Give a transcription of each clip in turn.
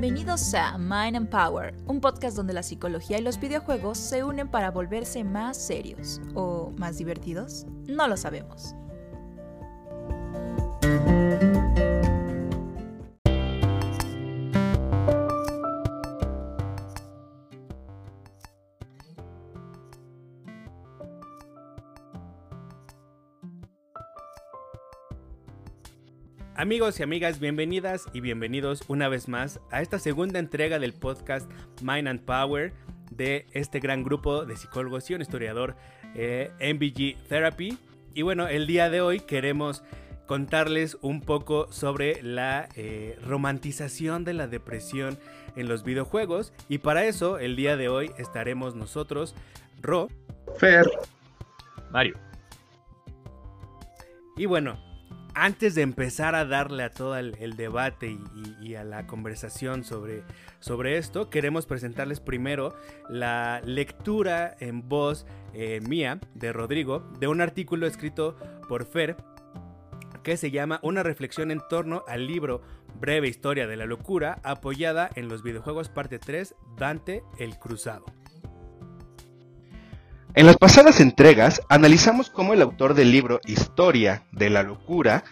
Bienvenidos a Mind and Power, un podcast donde la psicología y los videojuegos se unen para volverse más serios o más divertidos. No lo sabemos. Amigos y amigas, bienvenidas y bienvenidos una vez más a esta segunda entrega del podcast Mind and Power de este gran grupo de psicólogos y un historiador eh, MBG Therapy. Y bueno, el día de hoy queremos contarles un poco sobre la eh, romantización de la depresión en los videojuegos. Y para eso, el día de hoy estaremos nosotros, Ro, Fer, Mario. Y bueno, antes de empezar a darle a todo el, debate y, a la conversación sobre, sobre esto, queremos presentarles primero la lectura en voz eh, mía de Rodrigo de un artículo escrito por Fer que se llama Una reflexión en torno al libro Breve Historia de la Locura, apoyada en los videojuegos parte 3, Dante el Cruzado. En las pasadas entregas analizamos cómo el autor del libro Historia de la Locura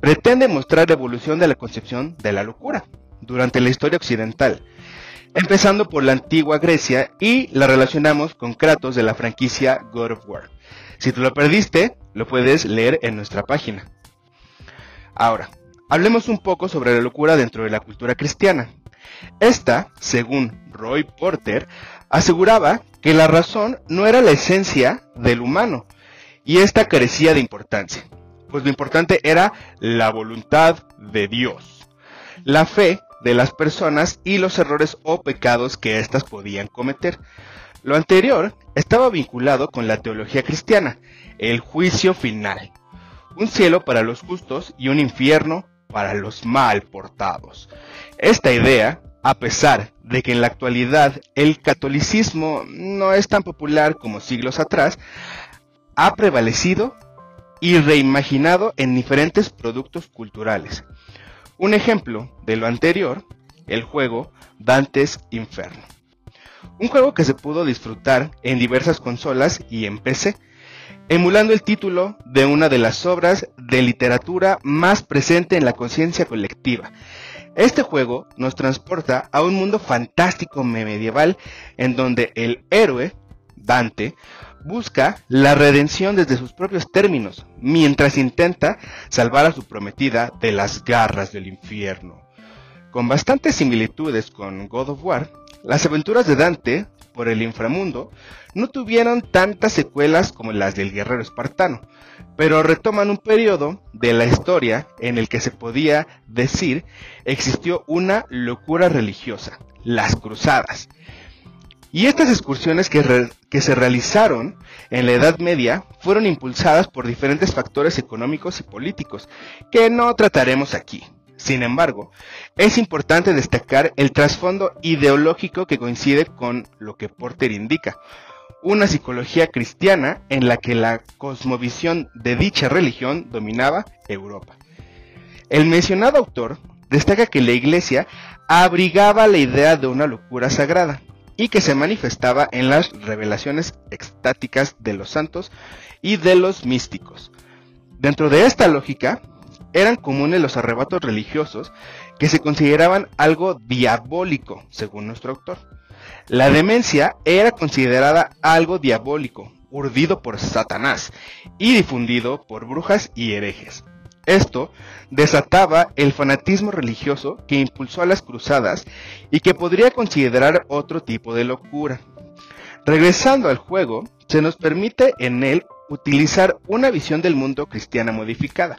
pretende mostrar la evolución de la concepción de la locura durante la historia occidental, empezando por la antigua Grecia y la relacionamos con Kratos de la franquicia God of War. Si te lo perdiste, lo puedes leer en nuestra página. Ahora, hablemos un poco sobre la locura dentro de la cultura cristiana. Esta, según Roy Porter, aseguraba que la razón no era la esencia del humano y esta carecía de importancia, pues lo importante era la voluntad de Dios, la fe de las personas y los errores o pecados que éstas podían cometer. Lo anterior estaba vinculado con la teología cristiana, el juicio final, un cielo para los justos y un infierno para los mal portados. Esta idea a pesar de que en la actualidad el catolicismo no es tan popular como siglos atrás, ha prevalecido y reimaginado en diferentes productos culturales. Un ejemplo de lo anterior, el juego Dantes Inferno. Un juego que se pudo disfrutar en diversas consolas y en PC, emulando el título de una de las obras de literatura más presente en la conciencia colectiva, este juego nos transporta a un mundo fantástico medieval en donde el héroe, Dante, busca la redención desde sus propios términos, mientras intenta salvar a su prometida de las garras del infierno. Con bastantes similitudes con God of War, las aventuras de Dante por el inframundo no tuvieron tantas secuelas como las del guerrero espartano, pero retoman un periodo de la historia en el que se podía decir existió una locura religiosa, las cruzadas. Y estas excursiones que, que, se realizaron en la Edad Media fueron impulsadas por diferentes factores económicos y políticos, que no trataremos aquí. Sin embargo, es importante destacar el trasfondo ideológico que coincide con lo que Porter indica, una psicología cristiana en la que la cosmovisión de dicha religión dominaba Europa. El mencionado autor destaca que la iglesia abrigaba la idea de una locura sagrada y que se manifestaba en las revelaciones extáticas de los santos y de los místicos. Dentro de esta lógica, eran comunes los arrebatos religiosos que se consideraban algo diabólico, según nuestro autor. La demencia era considerada algo diabólico, urdido por Satanás y difundido por brujas y herejes. Esto desataba el fanatismo religioso que impulsó a las cruzadas y que podría considerar otro tipo de locura. Regresando al juego, se nos permite en él utilizar una visión del mundo cristiana modificada.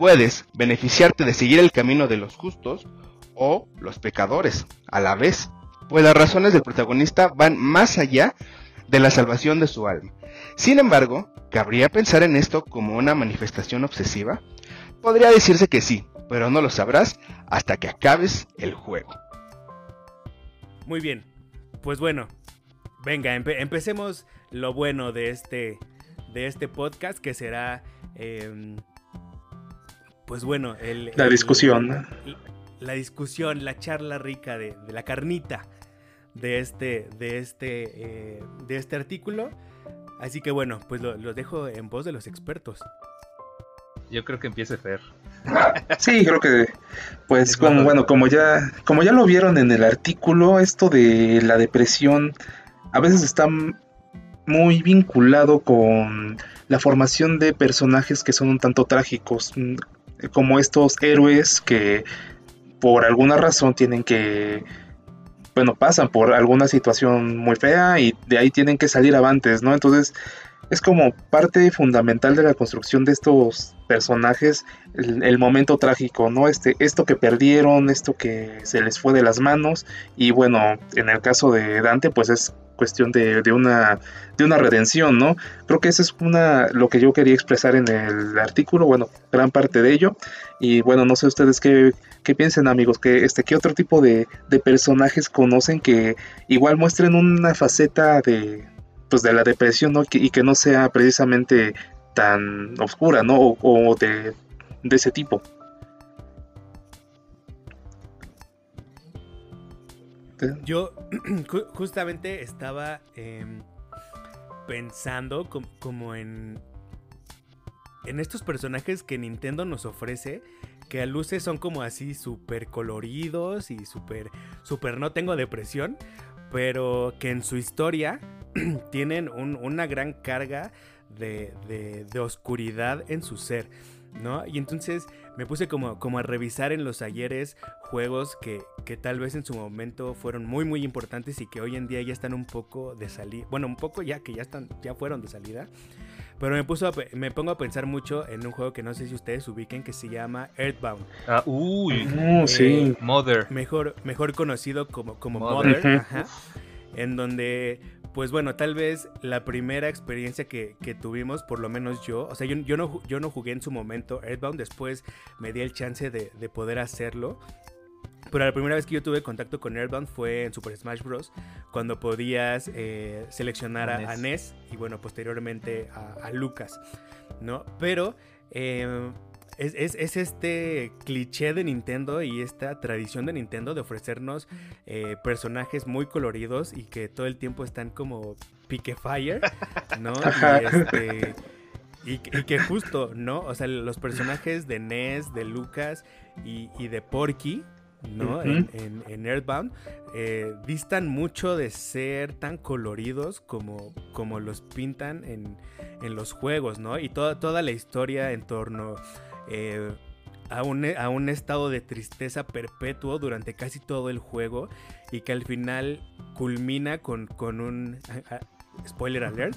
Puedes beneficiarte de seguir el camino de los justos o los pecadores a la vez pues las razones del protagonista van más allá de la salvación de su alma. Sin embargo, ¿cabría pensar en esto como una manifestación obsesiva? Podría decirse que sí, pero no lo sabrás hasta que acabes el juego. Muy bien, pues bueno, venga, empecemos lo bueno de este, de este podcast que será, em, pues bueno, la discusión la discusión, la charla rica de, la carnita de este, de este, eh, de este artículo. Así que bueno, pues lo, dejo en voz de los expertos. Yo creo que empiece Fer. Sí, creo que, pues, como, bueno, como ya, como ya lo vieron en el artículo, esto de la depresión a veces está muy vinculado con la formación de personajes que son un tanto trágicos, mm, como estos héroes que por alguna razón tienen que bueno, pasan por alguna situación muy fea y de ahí tienen que salir avantes, ¿no? Entonces, es como parte fundamental de la construcción de estos personajes el, momento trágico, ¿no? Este, esto que perdieron, esto que se les fue de las manos y bueno, en el caso de Dante pues es cuestión de, de, una, de una redención, ¿no? Creo que eso es una, lo que yo quería expresar en el artículo, bueno, gran parte de ello y bueno, no sé ustedes qué, qué piensen amigos, que este, qué otro tipo de, de personajes conocen que igual muestren una faceta de, pues de la depresión, ¿no? y que no sea precisamente tan oscura, ¿no? O, de, ese tipo. Yo justamente estaba em, pensando como en en estos personajes que Nintendo nos ofrece que a luces son como así súper coloridos y súper súper no tengo depresión, pero que en su historia tienen una gran carga de, oscuridad en su ser, ¿no? Y entonces me puse como, a revisar en los ayeres juegos que, tal vez en su momento fueron muy muy importantes y que hoy en día ya están un poco de salida, bueno, un poco ya que ya fueron de salida. Pero me, puso me pongo a pensar mucho en un juego que no sé si ustedes ubiquen que se llama Earthbound. Ah, uy, uh, sí. Mother. Mejor, mejor conocido como, como Mother, ajá, en donde pues bueno, tal vez la primera experiencia que, tuvimos, por lo menos yo, o sea, yo, yo, no, yo no jugué en su momento Earthbound, después me di el chance de, poder hacerlo. Pero la primera vez que yo tuve contacto con Earthbound fue en Super Smash Bros. Cuando podías eh, seleccionar a, Ness y bueno, posteriormente a, Lucas, ¿no? Pero eh, es, este cliché de Nintendo y esta tradición de Nintendo de ofrecernos eh, personajes muy coloridos y que todo el tiempo están como pique fire, ¿no? Este, y, que justo, ¿no? O sea, los personajes de Ness, de Lucas y, de Porky, ¿no? en, Earthbound, eh, distan mucho de ser tan coloridos como, como los pintan en, en los juegos, ¿no? Y toda, toda la historia en torno eh, a, un, a, un, estado de tristeza perpetuo durante casi todo el juego y que al final culmina con, con un... spoiler alert,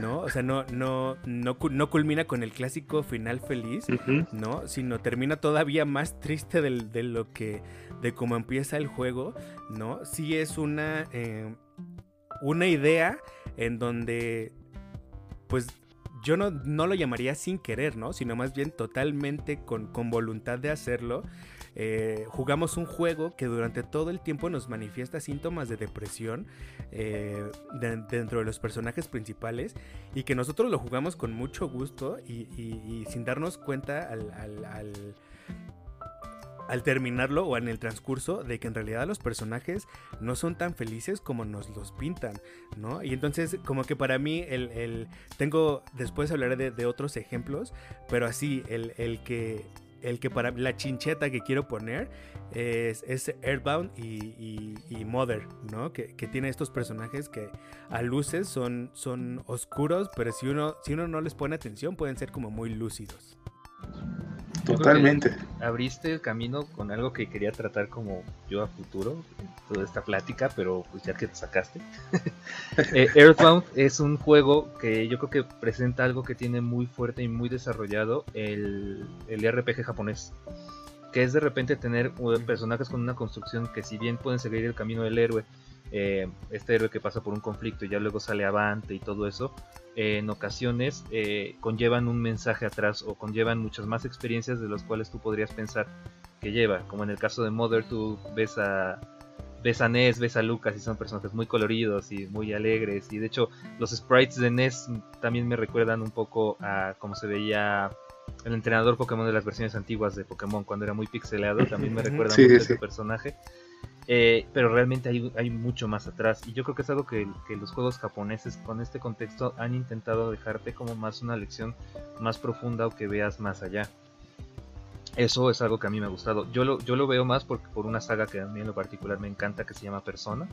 ¿no? O sea, no, no, no, no culmina con el clásico final feliz, ¿no? Sino termina todavía más triste de lo que, de cómo empieza el juego, ¿no? Sí es una, eh, una idea en donde, pues, yo no, lo llamaría sin querer, ¿no? Sino más bien totalmente con, voluntad de hacerlo. Eh, jugamos un juego que durante todo el tiempo nos manifiesta síntomas de depresión eh, dentro de los personajes principales y que nosotros lo jugamos con mucho gusto y, sin darnos cuenta al al terminarlo o en el transcurso de que en realidad los personajes no son tan felices como nos los pintan, ¿no? Y entonces como que para mí el, tengo, después hablaré de, otros ejemplos, pero así el, el que el que para la chincheta que quiero poner es, es Airbound y, Mother, ¿no? Que, tiene estos personajes que a luces son, son oscuros, pero si uno, si uno no les pone atención pueden ser como muy lúcidos. Totalmente. Abriste el camino con algo que quería tratar como yo a futuro, toda esta plática, pero pues ya que te sacaste. eh, Earthbound es un juego que yo creo que presenta algo que tiene muy fuerte y muy desarrollado el, el RPG japonés. Que es de repente tener personajes con una construcción que si bien pueden seguir el camino del héroe, eh, este héroe que pasa por un conflicto y ya luego sale avante y todo eso, eh, en ocasiones eh, conllevan un mensaje atrás o conllevan muchas más experiencias de las cuales tú podrías pensar que lleva. Como en el caso de Mother, tú ves a, ves a Ness, ves a Lucas y son personajes muy coloridos y muy alegres. Y de hecho, los sprites de Ness también me recuerdan un poco a cómo se veía el entrenador Pokémon de las versiones antiguas de Pokémon cuando era muy pixelado, también me recuerda Sí, mucho a sí, ese sí. personaje. Eh, pero realmente hay, hay mucho más atrás. Y yo creo que es algo que, que los juegos japoneses con este contexto han intentado dejarte como más una lección más profunda o que veas más allá. Eso es algo que a mí me ha gustado. Yo lo, yo lo veo más por, por una saga que a mí en lo particular me encanta que se llama Persona.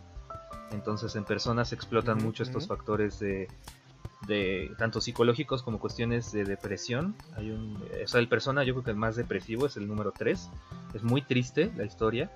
Entonces en Persona se explotan mucho estos factores de, de tanto psicológicos como cuestiones de depresión. Hay un, o sea, el Persona yo creo que el más depresivo es el número 3. Es muy triste la historia,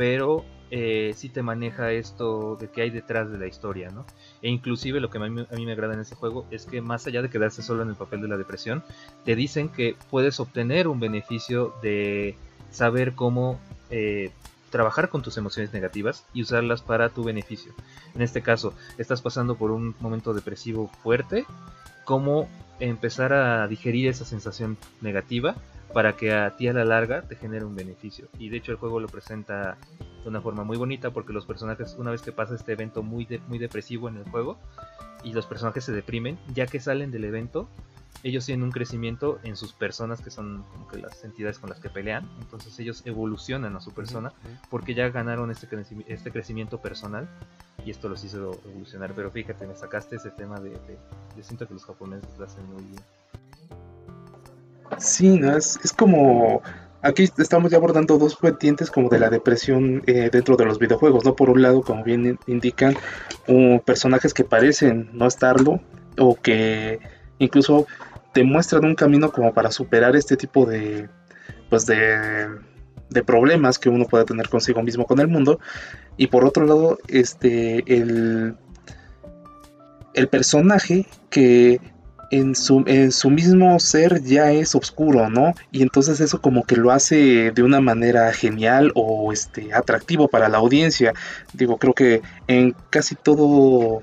pero eh, sí te maneja esto de que hay detrás de la historia, ¿no? E inclusive lo que a mí, me agrada en ese juego es que más allá de quedarse solo en el papel de la depresión, te dicen que puedes obtener un beneficio de saber cómo eh, trabajar con tus emociones negativas y usarlas para tu beneficio. En este caso, estás pasando por un momento depresivo fuerte, cómo empezar a digerir esa sensación negativa para que a ti a la larga te genere un beneficio. Y de hecho el juego lo presenta de una forma muy bonita porque los personajes, una vez que pasa este evento muy, de- muy depresivo en el juego, y los personajes se deprimen, ya que salen del evento, ellos tienen un crecimiento en sus personas, que son como que las entidades con las que pelean, entonces ellos evolucionan a su persona porque ya ganaron este, creci- este crecimiento personal y esto los hizo evolucionar. Pero fíjate, me sacaste ese tema de, de- yo siento que los japoneses lo hacen muy bien. Sí, ¿no? Es, es como... Aquí estamos ya abordando dos vertientes como de la depresión eh, dentro de los videojuegos, ¿no? Por un lado, como bien in- indican, personajes que parecen no estarlo o que incluso te muestran un camino como para superar este tipo de, pues de, de problemas que uno pueda tener consigo mismo con el mundo. Y por otro lado, este, el, el personaje que en su, en su mismo ser ya es oscuro, ¿no? Y entonces eso como que lo hace de una manera genial o este atractivo para la audiencia. Digo, creo que en casi todo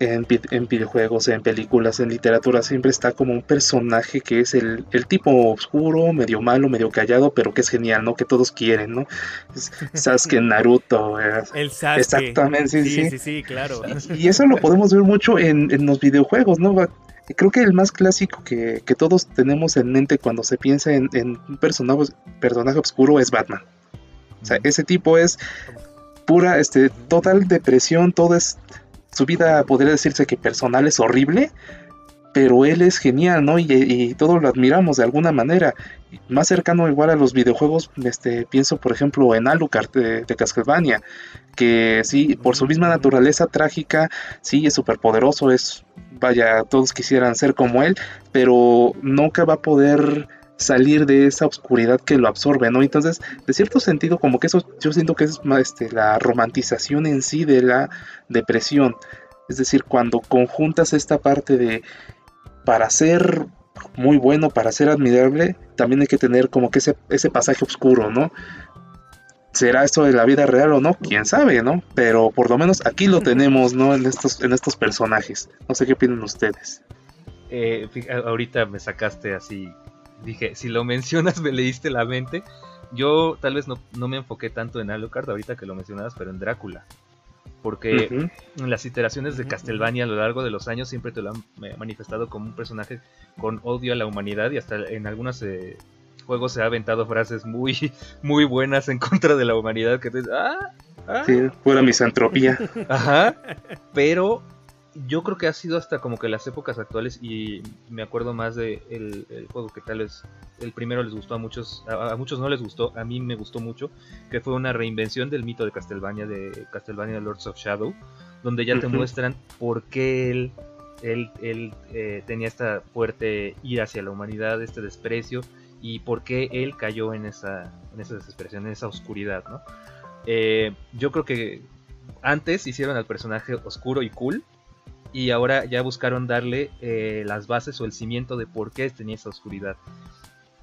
en, vi- en videojuegos, en películas, en literatura, siempre está como un personaje que es el, el tipo oscuro, medio malo, medio callado, pero que es genial, ¿no? Que todos quieren, ¿no? Sasuke, Naruto, eh, El Sasuke. Exactamente, sí, sí, sí. sí, sí, claro. y eso lo podemos ver mucho en, en los videojuegos, ¿no? Creo que el más clásico que, que todos tenemos en mente cuando se piensa en, en un personaje, personaje oscuro es Batman. O sea, ese tipo es pura, este, total depresión, todo es, su vida podría decirse que personal es horrible, pero él es genial, ¿no? Y, y todos lo admiramos de alguna manera. Más cercano igual a los videojuegos, este, pienso por ejemplo en Alucard de, de Castlevania, que sí, por su misma naturaleza trágica, sí, es súper poderoso, es, vaya, todos quisieran ser como él, pero nunca va a poder salir de esa oscuridad que lo absorbe, ¿no? Entonces, de cierto sentido, como que eso yo siento que es este, la romantización en sí de la depresión. Es decir, cuando conjuntas esta parte de para ser muy bueno, para ser admirable, también hay que tener como que ese, ese pasaje oscuro, ¿no? ¿Será esto de la vida real o no? Quién sabe, ¿no? Pero por lo menos aquí lo tenemos, ¿no? En estos, en estos personajes. No sé qué opinan ustedes. Eh, ahorita me sacaste así, dije, si lo mencionas me leíste la mente. Yo tal vez no, no me enfoqué tanto en Alucard ahorita que lo mencionabas, pero en Drácula. Porque en las iteraciones de Castlevania a lo largo de los años siempre te lo han eh, manifestado como un personaje con odio a la humanidad y hasta en algunos eh, juegos se ha aventado frases muy, muy buenas en contra de la humanidad que te ah, ah, Sí, pura misantropía. Ajá. Pero yo creo que ha sido hasta como que las épocas actuales y me acuerdo más de el, el juego que tal vez el primero les gustó a muchos, a, a muchos no les gustó, a mí me gustó mucho, que fue una reinvención del mito de Castlevania, de Castlevania Lords of Shadow, donde ya te muestran por qué él, él, él, eh, tenía esta fuerte ira hacia la humanidad, este desprecio, y por qué él cayó en esa, en esa desesperación, en esa oscuridad, ¿no? Eh, yo creo que antes hicieron al personaje oscuro y cool. Y ahora ya buscaron darle eh, las bases o el cimiento de por qué tenía esa oscuridad.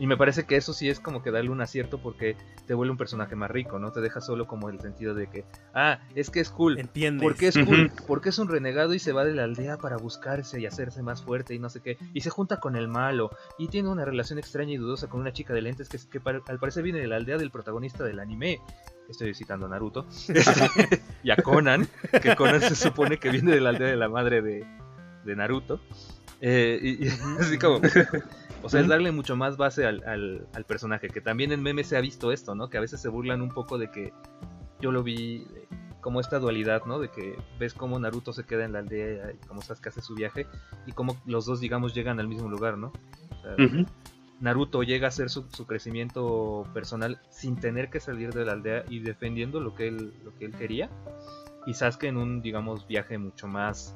Y me parece que eso sí es como que darle un acierto porque te vuelve un personaje más rico, ¿no? Te deja solo como el sentido de que, ah, es que es cool. ¿Entiendes? ¿Por qué es cool? Porque es un renegado y se va de la aldea para buscarse y hacerse más fuerte y no sé qué. Y se junta con el malo. Y tiene una relación extraña y dudosa con una chica de lentes que, al parecer viene de la aldea del protagonista del anime. Estoy citando a Naruto. y a Conan, que Conan se supone que viene de la aldea de la madre de, de Naruto. Eh, y, así como, o sea, es darle mucho más base al, al, personaje, que también en memes se ha visto esto, ¿no? Que a veces se burlan un poco de que yo lo vi como esta dualidad, ¿no? De que ves cómo Naruto se queda en la aldea y cómo Sasuke hace su viaje y cómo los dos, digamos, llegan al mismo lugar, ¿no? Naruto llega a hacer su, crecimiento personal sin tener que salir de la aldea y defendiendo lo que él, lo que él quería. Y Sasuke en un, digamos, viaje mucho más,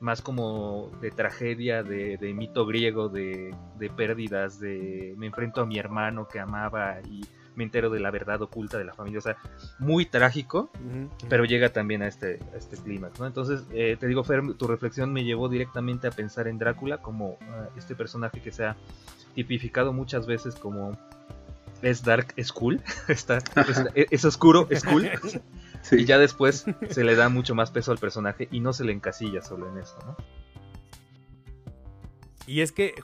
más como de tragedia, de, mito griego, de, de pérdidas, de me enfrento a mi hermano que amaba y me entero de la verdad oculta de la familia. O sea, muy trágico, pero llega también a este, este clímax, ¿no? Entonces, eh, te digo, Fer, tu reflexión me llevó directamente a pensar en Drácula como ah, este personaje que se ha tipificado muchas veces como es dark, es cool, Está, es, oscuro, es cool. Y ya después se le da mucho más peso al personaje y no se le encasilla solo en eso, ¿no? Y es que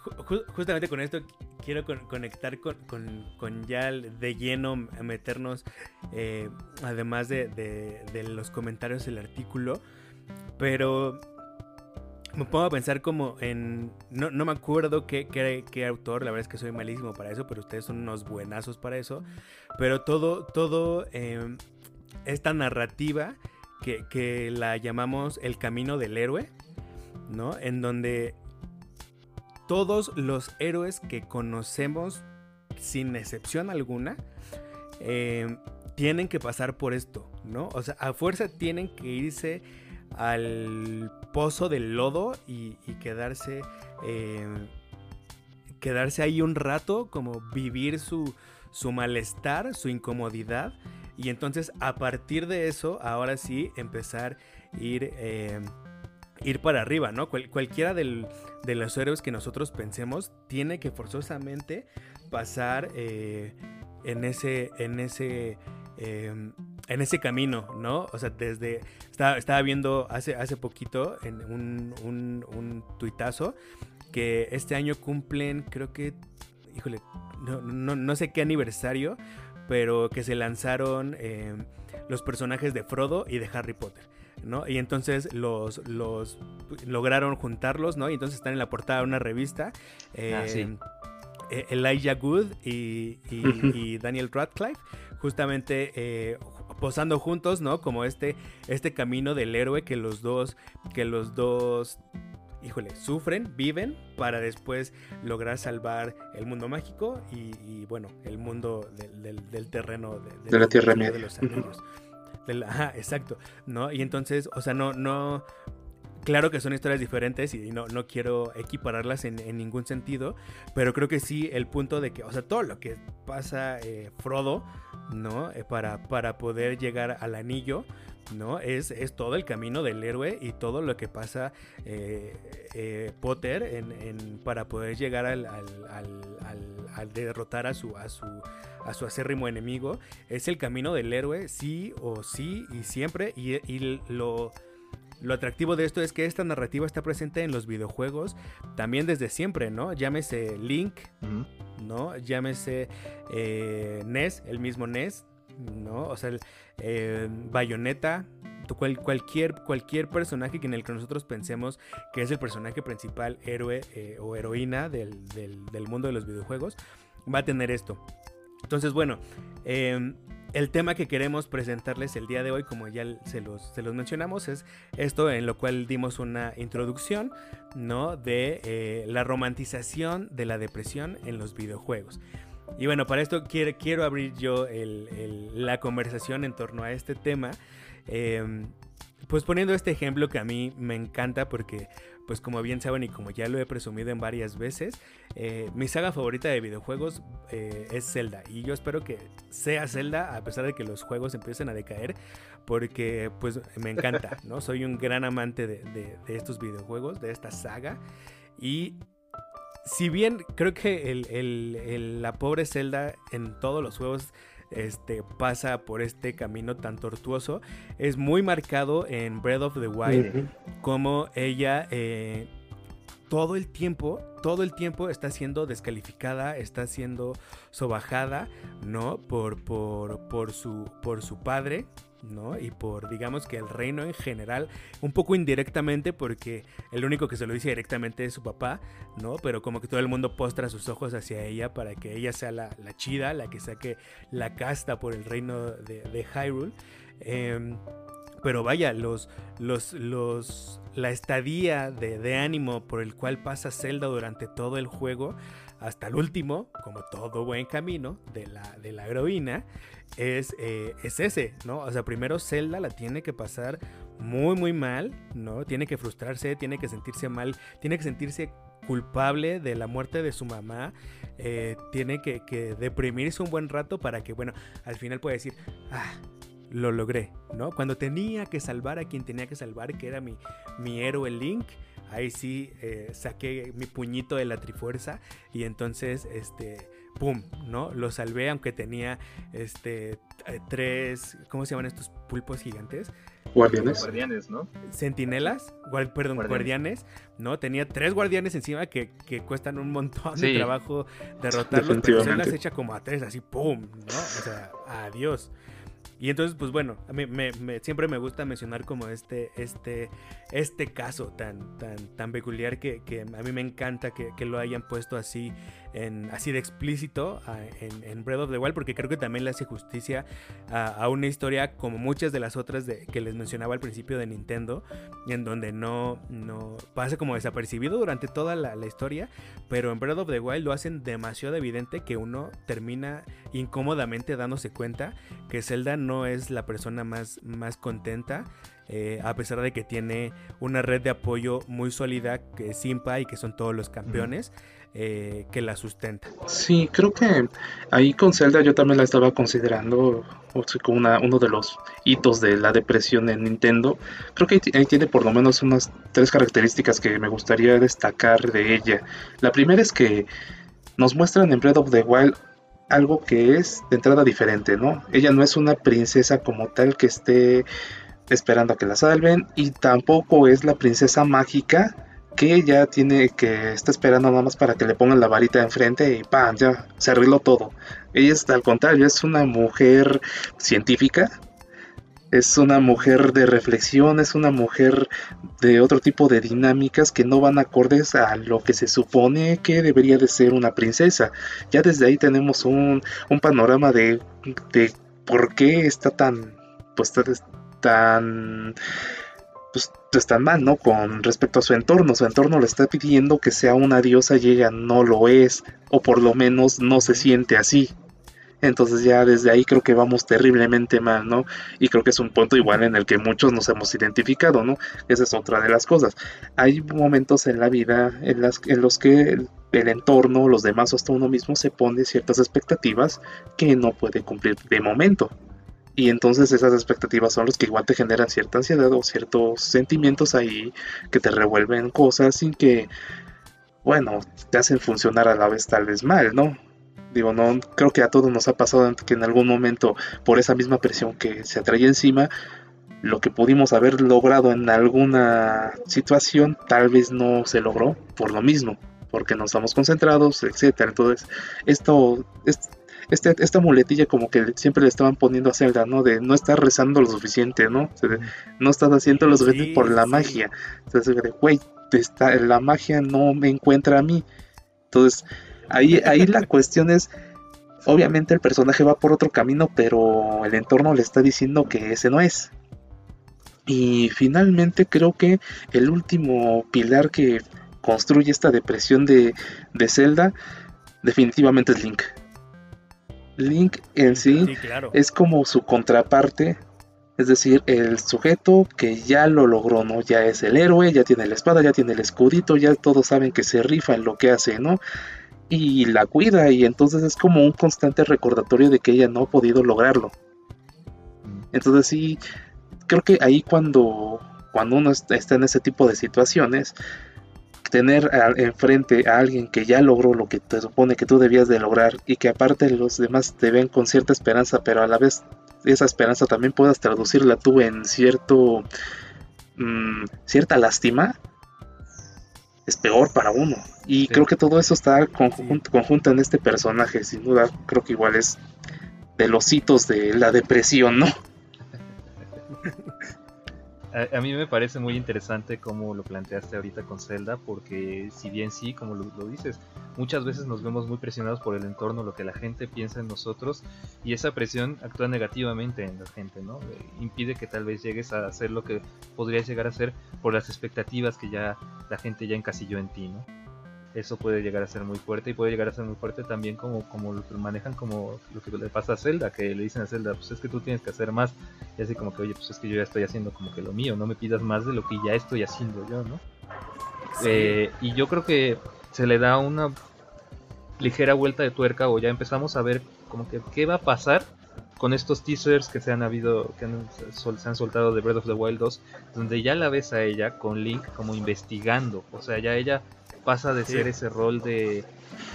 justamente con esto quiero conectar con, ya de lleno, meternos, eh, además de, los comentarios del artículo, pero me pongo a pensar como en, no, me acuerdo qué, qué, autor, la verdad es que soy malísimo para eso, pero ustedes son unos buenazos para eso, pero todo, todo em, esta narrativa que, que la llamamos el camino del héroe, ¿no? En donde todos los héroes que conocemos, sin excepción alguna, eh, tienen que pasar por esto, ¿no? O sea, a fuerza tienen que irse al pozo del lodo y, quedarse, eh, quedarse ahí un rato, como vivir su, su malestar, su incomodidad. Y entonces a partir de eso, ahora sí, empezar a ir eh, ir para arriba, ¿no? cualquiera de los héroes que nosotros pensemos tiene que forzosamente pasar eh, en ese, en ese, em, en ese camino, ¿no? O sea, desde, estaba, estaba viendo hace, hace poquito en un, un, tuitazo que este año cumplen, creo que, híjole, no, sé qué aniversario, pero que se lanzaron em, los personajes de Frodo y de Harry Potter. Y entonces los, los lograron juntarlos, ¿no? Y entonces están en la portada de una revista. Ah, eh, eh, Elijah Good y, Daniel Radcliffe, justamente eh, posando juntos, ¿no? Como este, este camino del héroe que los dos, que los dos, híjole, sufren, viven para después lograr salvar el mundo mágico y, bueno, el mundo del, terreno de, la Tierra Media. De los ajá, exacto, ¿no? Y entonces, o sea, no, no, claro que son historias diferentes y no, no quiero equipararlas en, ningún sentido, pero creo que sí el punto de que, o sea, todo lo que pasa eh, Frodo, ¿no? Eh, para, para poder llegar al anillo, ¿no? Es, es, todo el camino del héroe y todo lo que pasa eh, Potter en, para poder llegar al, al, derrotar a su, a su a su acérrimo enemigo. Es el camino del héroe, sí o sí y siempre. Y, lo, lo atractivo de esto es que esta narrativa está presente en los videojuegos también desde siempre, ¿no? Llámese Link, ¿no? Llámese eh, Ness, el mismo Ness, ¿no? O sea, eh, Bayonetta, cualquier, cualquier personaje en el que nosotros pensemos que es el personaje principal, héroe eh, o heroína del, del, mundo de los videojuegos, va a tener esto. Entonces, bueno, em, el tema que queremos presentarles el día de hoy, como ya se los, mencionamos, es esto en lo cual dimos una introducción, ¿no? De eh, la romantización de la depresión en los videojuegos. Y bueno, para esto quiero, quiero abrir yo la conversación en torno a este tema. Em, pues poniendo este ejemplo que a mí me encanta porque pues como bien saben y como ya lo he presumido en varias veces, eh, mi saga favorita de videojuegos eh, es Zelda. Y yo espero que sea Zelda a pesar de que los juegos empiecen a decaer, porque pues me encanta, ¿no? Soy un gran amante de, estos videojuegos, de esta saga. Y si bien creo que la pobre Zelda en todos los juegos este, pasa por este camino tan tortuoso, es muy marcado en Breath of the Wild, como ella eh, todo el tiempo, todo el tiempo está siendo descalificada, está siendo sobajada, ¿no? Por, por, por, su, por su padre, ¿no? Y por, digamos que el reino en general, un poco indirectamente, porque el único que se lo dice directamente es su papá, ¿no? Pero como que todo el mundo postra sus ojos hacia ella para que ella sea la, chida, la que saque la casta por el reino de, Hyrule. Em, pero vaya, los, los, los, la estadía de, de, ánimo por el cual pasa Zelda durante todo el juego, hasta el último, como todo buen camino de la, de la heroína, es, eh, es ese, ¿no? O sea, primero Zelda la tiene que pasar muy, muy mal, ¿no? Tiene que frustrarse, tiene que sentirse mal, tiene que sentirse culpable de la muerte de su mamá, eh, tiene que, que, deprimirse un buen rato para que, bueno, al final pueda decir, ah, lo logré, ¿no? Cuando tenía que salvar a quien tenía que salvar, que era mi, mi héroe Link, ahí sí eh, saqué mi puñito de la trifuerza y entonces, este, ¡pum! ¿no? Lo salvé aunque tenía, este, eh, tres, ¿cómo se llaman estos pulpos gigantes? Guardianes. Guardianes, ¿no? Sentinelas, perdón, guardianes. ¿no? Tenía tres guardianes encima que, que cuestan un montón de trabajo derrotarlos, pero se las echa como a tres, así, ¡pum! ¿no? O sea, adiós. Y entonces, pues bueno, a mí me, siempre me gusta mencionar como este, este, este caso tan, tan, tan peculiar que, a mí me encanta que, lo hayan puesto así así de explícito en, Breath of the Wild, porque creo que también le hace justicia a, una historia como muchas de las otras de, que les mencionaba al principio de Nintendo, en donde no, no pasa como desapercibido durante toda la, historia, pero en Breath of the Wild lo hacen demasiado evidente que uno termina incómodamente dándose cuenta que Zelda no es la persona más, más contenta. Eh, a pesar de que tiene una red de apoyo muy sólida que es Simpa y que son todos los campeones. Eh, que la sustenta. Sí, creo que ahí con Zelda yo también la estaba considerando como una, uno de los hitos de la depresión en Nintendo. Creo que ahí tiene por lo menos unas tres características que me gustaría destacar de ella. La primera es que nos muestran en Breath of the Wild algo que es de entrada diferente, ¿no? Ella no es una princesa como tal que esté esperando a que la salven y tampoco es la princesa mágica que ya tiene que está esperando nada más para que le pongan la varita enfrente y ¡pam! ya se arregló todo. Ella es al contrario, es una mujer científica, es una mujer de reflexión, es una mujer de otro tipo de dinámicas que no van acordes a lo que se supone que debería de ser una princesa. Ya desde ahí tenemos un, un panorama de, de por qué está tan, pues tan pues están mal, ¿no? Con respecto a su entorno. Su entorno le está pidiendo que sea una diosa y ella no lo es, o por lo menos no se siente así. Entonces ya desde ahí creo que vamos terriblemente mal, ¿no? Y creo que es un punto igual en el que muchos nos hemos identificado, ¿no? Esa es otra de las cosas. Hay momentos en la vida en, las, en los que el, entorno, los demás hasta uno mismo se pone ciertas expectativas que no puede cumplir de momento. Y entonces esas expectativas son las que igual te generan cierta ansiedad o ciertos sentimientos ahí que te revuelven cosas sin que, bueno, te hacen funcionar a la vez tal vez mal, ¿no? Digo, no, creo que a todos nos ha pasado que en algún momento, por esa misma presión que se atrae encima, lo que pudimos haber logrado en alguna situación tal vez no se logró por lo mismo, porque no estamos concentrados, etcétera. Entonces, esto, es, este, esta muletilla como que siempre le estaban poniendo a Zelda, ¿no? De no estar rezando lo suficiente, ¿no? no estás haciendo lo suficiente por la magia. Entonces, güey, la magia no me encuentra a mí. Entonces, ahí, ahí la cuestión es, obviamente el personaje va por otro camino, pero el entorno le está diciendo que ese no es. Y finalmente creo que el último pilar que construye esta depresión de, de Zelda definitivamente es Link. Link en sí, es como su contraparte, es decir, el sujeto que ya lo logró, ¿no? Ya es el héroe, ya tiene la espada, ya tiene el escudito, ya todos saben que se rifa en lo que hace, ¿no? Y la cuida y entonces es como un constante recordatorio de que ella no ha podido lograrlo. Entonces sí, creo que ahí cuando, cuando uno está en ese tipo de situaciones, tener enfrente a alguien que ya logró lo que te supone que tú debías de lograr y que aparte los demás te ven con cierta esperanza, pero a la vez esa esperanza también puedas traducirla tú en cierto mm, cierta lástima, es peor para uno. Y creo que todo eso está conjunto, conjunto en este personaje, sin duda, creo que igual es de los hitos de la depresión, ¿no? A, mí me parece muy interesante cómo lo planteaste ahorita con Zelda, porque si bien sí, como lo, dices, muchas veces nos vemos muy presionados por el entorno, lo que la gente piensa en nosotros, y esa presión actúa negativamente en la gente, ¿no? Eh, impide que tal vez llegues a hacer lo que podrías llegar a hacer por las expectativas que ya la gente ya encasilló en ti, ¿no? Eso puede llegar a ser muy fuerte y puede llegar a ser muy fuerte también como, como lo manejan como lo que le pasa a Zelda, que le dicen a Zelda, pues es que tú tienes que hacer más y así como que, oye, pues es que yo ya estoy haciendo como que lo mío, no me pidas más de lo que ya estoy haciendo yo, ¿no? Eh, y yo creo que se le da una ligera vuelta de tuerca o ya empezamos a ver como que qué va a pasar con estos teasers que se han habido, que se han soltado de Breath of the Wild 2, donde ya la ves a ella con Link como investigando, o sea, ya ella pasa de ser ese rol de,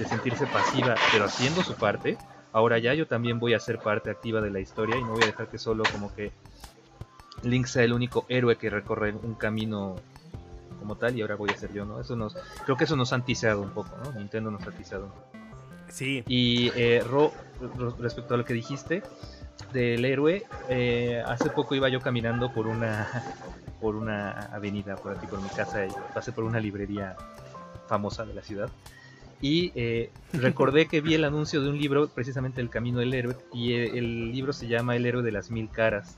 sentirse pasiva, pero haciendo su parte. Ahora ya yo también voy a ser parte activa de la historia y no voy a dejar que solo como que Link sea el único héroe que recorre un camino como tal y ahora voy a ser yo, ¿no? Eso nos, creo que eso nos ha tiseado un poco, ¿no? Nintendo nos ha tiseado Sí. Y eh, Ro, respecto a lo que dijiste del héroe, eh, hace poco iba yo caminando por una por una avenida por aquí por mi casa y pasé por una librería famosa de la ciudad. Y eh, recordé que vi el anuncio de un libro, precisamente El Camino del Héroe, y eh, el, libro se llama El Héroe de las Mil Caras.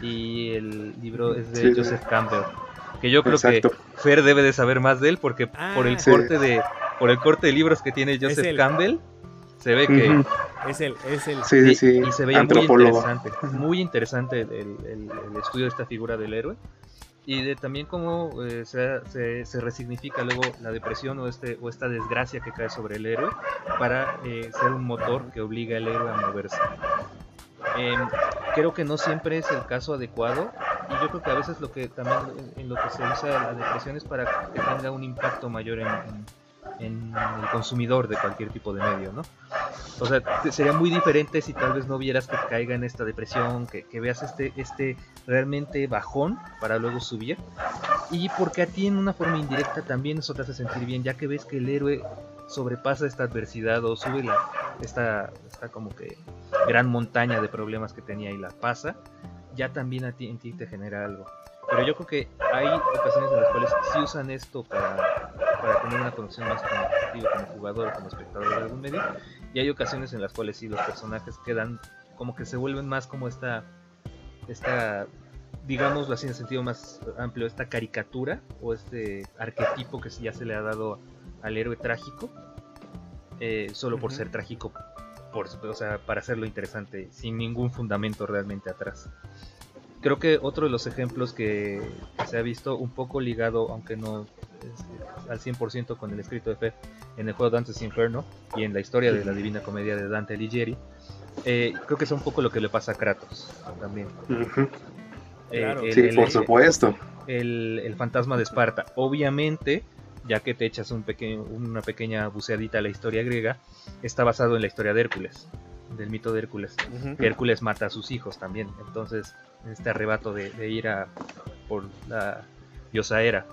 Y el libro es de Joseph Campbell, que yo creo que Fer debe de saber más de él porque ah, por el corte de por el corte de libros que tiene Joseph Campbell se ve que es el es el y, se veía muy interesante, muy interesante el estudio de esta figura del héroe y de también cómo eh, se, se, resignifica luego la depresión o, este, o esta desgracia que cae sobre el héroe para eh, ser un motor que obliga al héroe a moverse. Em, creo que no siempre es el caso adecuado y yo creo que a veces lo que también en lo que se usa la depresión es para que tenga un impacto mayor en en el consumidor de cualquier tipo de medio, ¿no? O sea, sería muy diferente si tal vez no vieras que caiga en esta depresión, que, veas este, este realmente bajón para luego subir. Y porque a ti en una forma indirecta también eso te hace sentir bien, ya que ves que el héroe sobrepasa esta adversidad o sube la, esta, esta como que gran montaña de problemas que tenía y la pasa, ya también a ti, en ti te genera algo. Pero yo creo que hay ocasiones en las cuales sí usan esto para, para tener una conexión más contigo como jugador o como espectador de algún medio. Y hay ocasiones en las cuales sí los personajes quedan como que se vuelven más como esta, esta digámoslo así en sentido más amplio, esta caricatura o este arquetipo que ya se le ha dado al héroe trágico, eh, solo por ser trágico, por, o sea, para hacerlo interesante, sin ningún fundamento realmente atrás. Creo que otro de los ejemplos que, se ha visto un poco ligado, aunque no al 100% con el escrito de Fe, en el juego Dante's Inferno y en la historia de la Divina Comedia de Dante Alighieri, eh, creo que es un poco lo que le pasa a Kratos también. Eh, sí, por supuesto. El, el, fantasma de Esparta. Obviamente, ya que te echas un una pequeña buceadita a la historia griega, está basado en la historia de Hércules, del mito de Hércules. Hércules mata a sus hijos también. Entonces, este arrebato de, ir a por la diosa Hera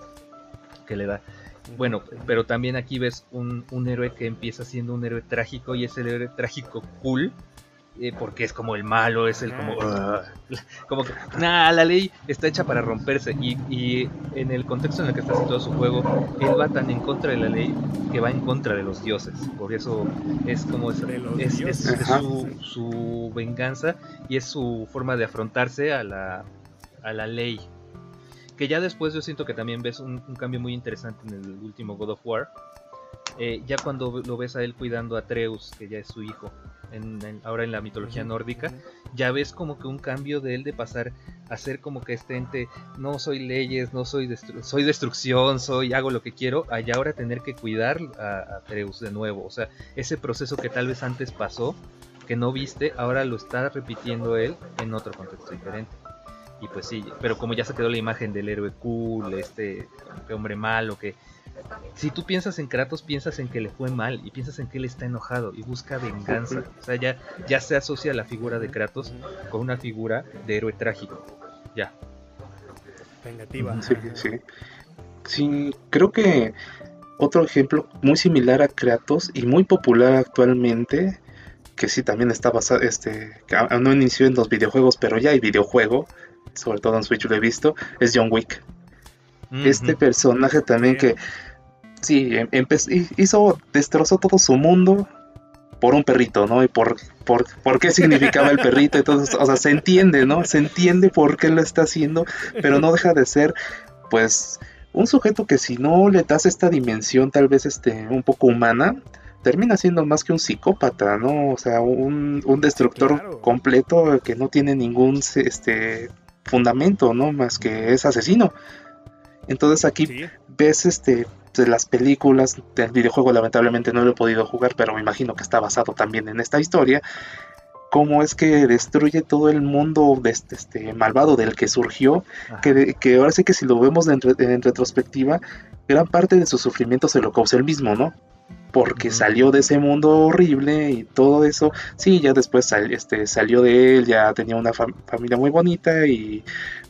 que le da. Bueno, pero también aquí ves un, un héroe que empieza siendo un héroe trágico y es el héroe trágico cool eh, porque es como el malo, es el como... Como que, nada, la ley está hecha para romperse y, y, en el contexto en el que está situado su juego, él va tan en contra de la ley que va en contra de los dioses. Por eso es como es, es, su, su, venganza y es su forma de afrontarse a la, a la ley. Que ya después yo siento que también ves un, un cambio muy interesante en el último God of War. Eh, ya cuando lo ves a él cuidando a Atreus, que ya es su hijo, ahora en la mitología nórdica, ya ves como que un cambio de él de pasar a ser como que este ente, no soy leyes, no soy, soy destrucción, soy hago lo que quiero, allá ahora tener que cuidar a, Atreus de nuevo, o sea, ese proceso que tal vez antes pasó, que no viste, ahora lo está repitiendo él en otro contexto diferente. Y pues sí, pero como ya se quedó la imagen del héroe cool, este hombre malo que si tú piensas en Kratos, piensas en que le fue mal y piensas en que él está enojado y busca venganza. O sea, ya, ya se asocia la figura de Kratos con una figura de héroe trágico. Ya. Vengativa. Sí, sí. Sí, creo que otro ejemplo muy similar a Kratos y muy popular actualmente, que sí también está basado, este, que no inició en los videojuegos, pero ya hay videojuego, sobre todo en Switch lo he visto, es John Wick. Este personaje también que sí, em, hizo, destrozó todo su mundo por un perrito, ¿no? Y por, por, por qué significaba el perrito. Entonces, o sea, se entiende, ¿no? Se entiende por qué lo está haciendo, pero no deja de ser, pues, un sujeto que si no le das esta dimensión tal vez este, un poco humana, termina siendo más que un psicópata, ¿no? O sea, un, un destructor completo que no tiene ningún este, fundamento, ¿no? Más que es asesino. Entonces aquí ves este de las películas del videojuego lamentablemente no lo he podido jugar, pero me imagino que está basado también en esta historia. Cómo es que destruye todo el mundo de este, este malvado del que surgió, que, que, ahora sí que si lo vemos en, retrospectiva, gran parte de su sufrimiento se lo causa él mismo, ¿no? Porque salió de ese mundo horrible y todo eso. Sí, ya después este, salió de él, ya tenía una familia muy bonita y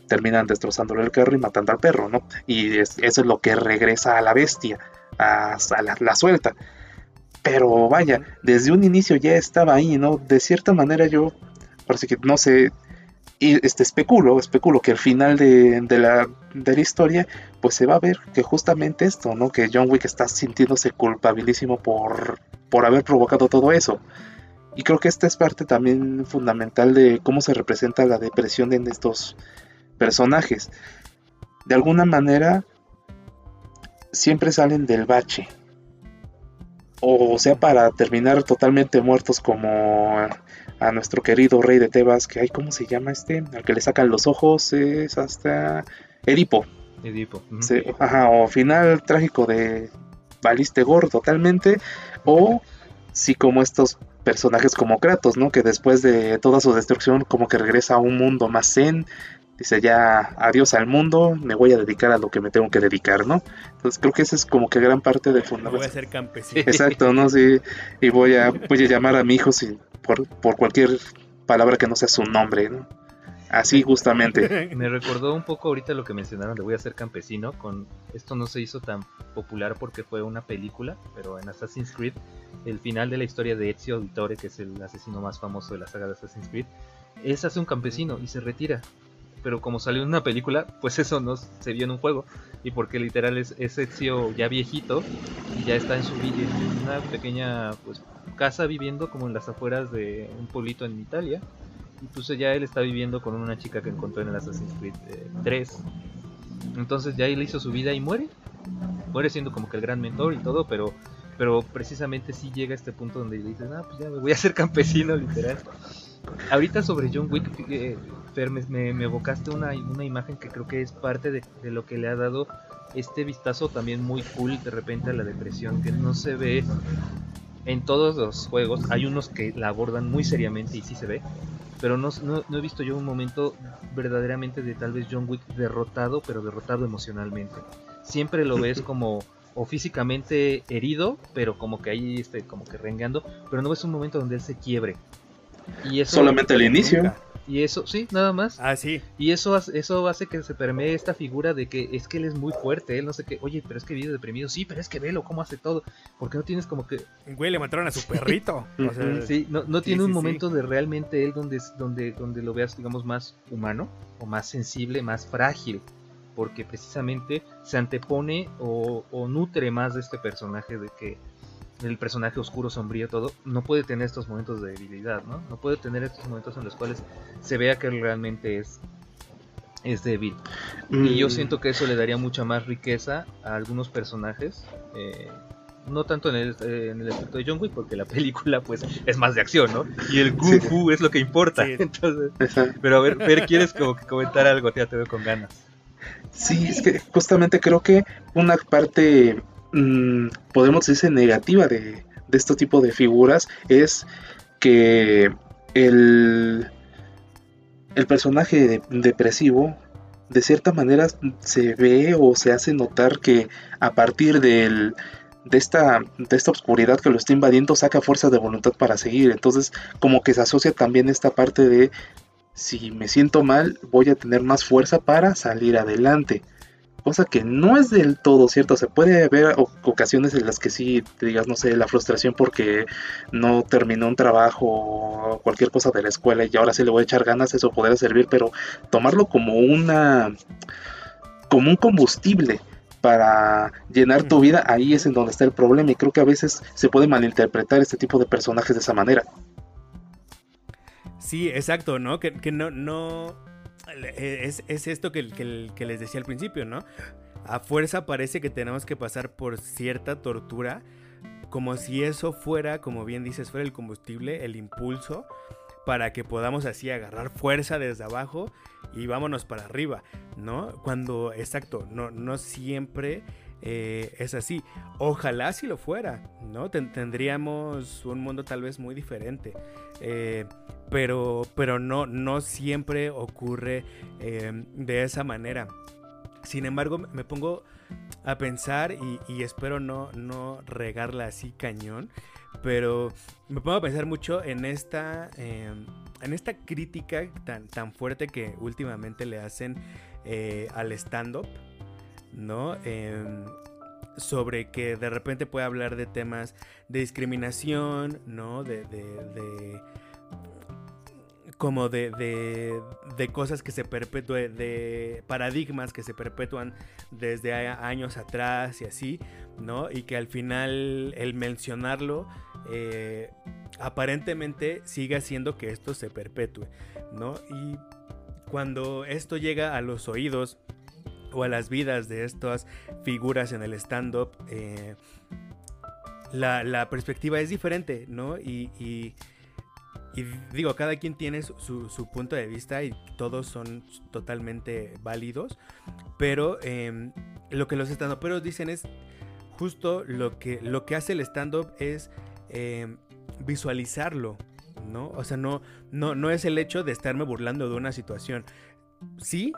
terminan destrozándole el carro y matando al perro, ¿no? Y eso es lo que regresa a la bestia, a, la, suelta. Pero vaya, desde un inicio ya estaba ahí, ¿no? De cierta manera yo, parece que no sé, y este especulo, especulo que al final de, la, de la historia, pues se va a ver que justamente esto, ¿no? Que John Wick está sintiéndose culpabilísimo por, por haber provocado todo eso. Y creo que esta es parte también fundamental de cómo se representa la depresión en estos personajes. De alguna manera, siempre salen del bache. O sea, para terminar totalmente muertos como a, nuestro querido rey de Tebas, que hay, ¿cómo se llama este? Al que le sacan los ojos, es hasta Edipo. Edipo. ajá, o final trágico de Baliste Gore totalmente. O si como estos personajes como Kratos, ¿no? Que después de toda su destrucción como que regresa a un mundo más zen, dice ya adiós al mundo, me voy a dedicar a lo que me tengo que dedicar, ¿no? Entonces creo que esa es como que gran parte del fundamento. Voy a ser campesino. Exacto, ¿no? Sí, y voy a, voy a llamar a mi hijo sin, por, por cualquier palabra que no sea su nombre, ¿no? Así justamente. Me recordó un poco ahorita lo que mencionaron de voy a ser campesino, con esto no se hizo tan popular porque fue una película, pero en Assassin's Creed el final de la historia de Ezio Auditore, que es el asesino más famoso de la saga de Assassin's Creed, es hace un campesino y se retira pero como salió en una película, pues eso no se vio en un juego. Y porque literal es, es Ezio ya viejito y ya está en su en una pequeña pues, casa viviendo como en las afueras de un pueblito en Italia. Entonces ya él está viviendo con una chica que encontró en el Assassin's Creed 3. Eh, Entonces ya él hizo su vida y muere. Muere siendo como que el gran mentor y todo, pero pero precisamente sí llega a este punto donde dices, ah, pues ya me voy a hacer campesino, literal. Ahorita sobre John Wick, eh, me, evocaste una, una, imagen que creo que es parte de, lo que le ha dado este vistazo también muy cool de repente a la depresión, que no se ve en todos los juegos. Hay unos que la abordan muy seriamente y sí se ve, pero no, no, he visto yo un momento verdaderamente de tal vez John Wick derrotado, pero derrotado emocionalmente. Siempre lo ves como o físicamente herido, pero como que ahí este, como que rengando, pero no ves un momento donde él se quiebre. Y eso, Solamente el inicio. Y eso, sí, nada más. Ah, sí. Y eso, eso hace que se permee esta figura de que es que él es muy fuerte, él no sé qué, oye, pero es que vive deprimido, sí, pero es que velo cómo hace todo. porque no tienes como que... Güey, le mataron a su perrito. sí, no, no tiene un momento de realmente él donde, donde, donde lo veas, digamos, más humano, o más sensible, más frágil. Porque precisamente se antepone o, o nutre más de este personaje de que el personaje oscuro, sombrío, todo, no puede tener estos momentos de debilidad, ¿no? No puede tener estos momentos en los cuales se vea que realmente es, es débil. Y yo mm. siento que eso le daría mucha más riqueza a algunos personajes. Eh, no tanto en el, eh, en el aspecto de John Wick, porque la película pues es más de acción, ¿no? Y el Kung Fu es lo que importa. Entonces, pero a ver, Fer, ¿quieres como que comentar algo? Ya te veo con ganas. Sí, es que justamente creo que una parte Mm, podemos decir negativa de, este tipo de figuras es que el, el personaje depresivo de cierta manera se ve o se hace notar que a partir del, de, esta, de esta oscuridad que lo está invadiendo saca fuerza de voluntad para seguir. Entonces como que se asocia también esta parte de si me siento mal voy a tener más fuerza para salir adelante cosa que no es del todo cierto. Se puede haber ocasiones en las que sí te digas, no sé, la frustración porque no terminó un trabajo o cualquier cosa de la escuela y ahora sí le voy a echar ganas, eso podría servir, pero tomarlo como una como un combustible para llenar tu vida, ahí es en donde está el problema y creo que a veces se puede malinterpretar este tipo de personajes de esa manera. Sí, exacto, ¿no? Que, no, no... Es, esto que, que, les decía al principio, ¿no? A fuerza parece que tenemos que pasar por cierta tortura, como si eso fuera, como bien dices, fuera el combustible, el impulso, para que podamos así agarrar fuerza desde abajo y vámonos para arriba, ¿no? Cuando, exacto, no, no siempre eh, es así. Ojalá si lo fuera, ¿no? tendríamos un mundo tal vez muy diferente. Eh, pero, pero no, no siempre ocurre eh, de esa manera. Sin embargo, me pongo a pensar y, espero no, no regarla así cañón. Pero me pongo a pensar mucho en esta en esta crítica tan, tan fuerte que últimamente le hacen al stand-up, ¿no? Em, sobre que de repente puede hablar de temas de discriminación, ¿no? De, como de, cosas que se perpetúan, de paradigmas que se perpetúan desde años atrás y así, ¿no? Y que al final el mencionarlo eh, aparentemente sigue haciendo que esto se perpetúe, ¿no? Y cuando esto llega a los oídos o a las vidas de estas figuras en el stand-up, eh, la, perspectiva es diferente, ¿no? Y, digo, cada quien tiene su, punto de vista y todos son totalmente válidos, pero em, lo que los stand-uperos dicen es justo lo que, lo que hace el stand-up es em, visualizarlo, ¿no? O sea, no, no, no es el hecho de estarme burlando de una situación. Sí,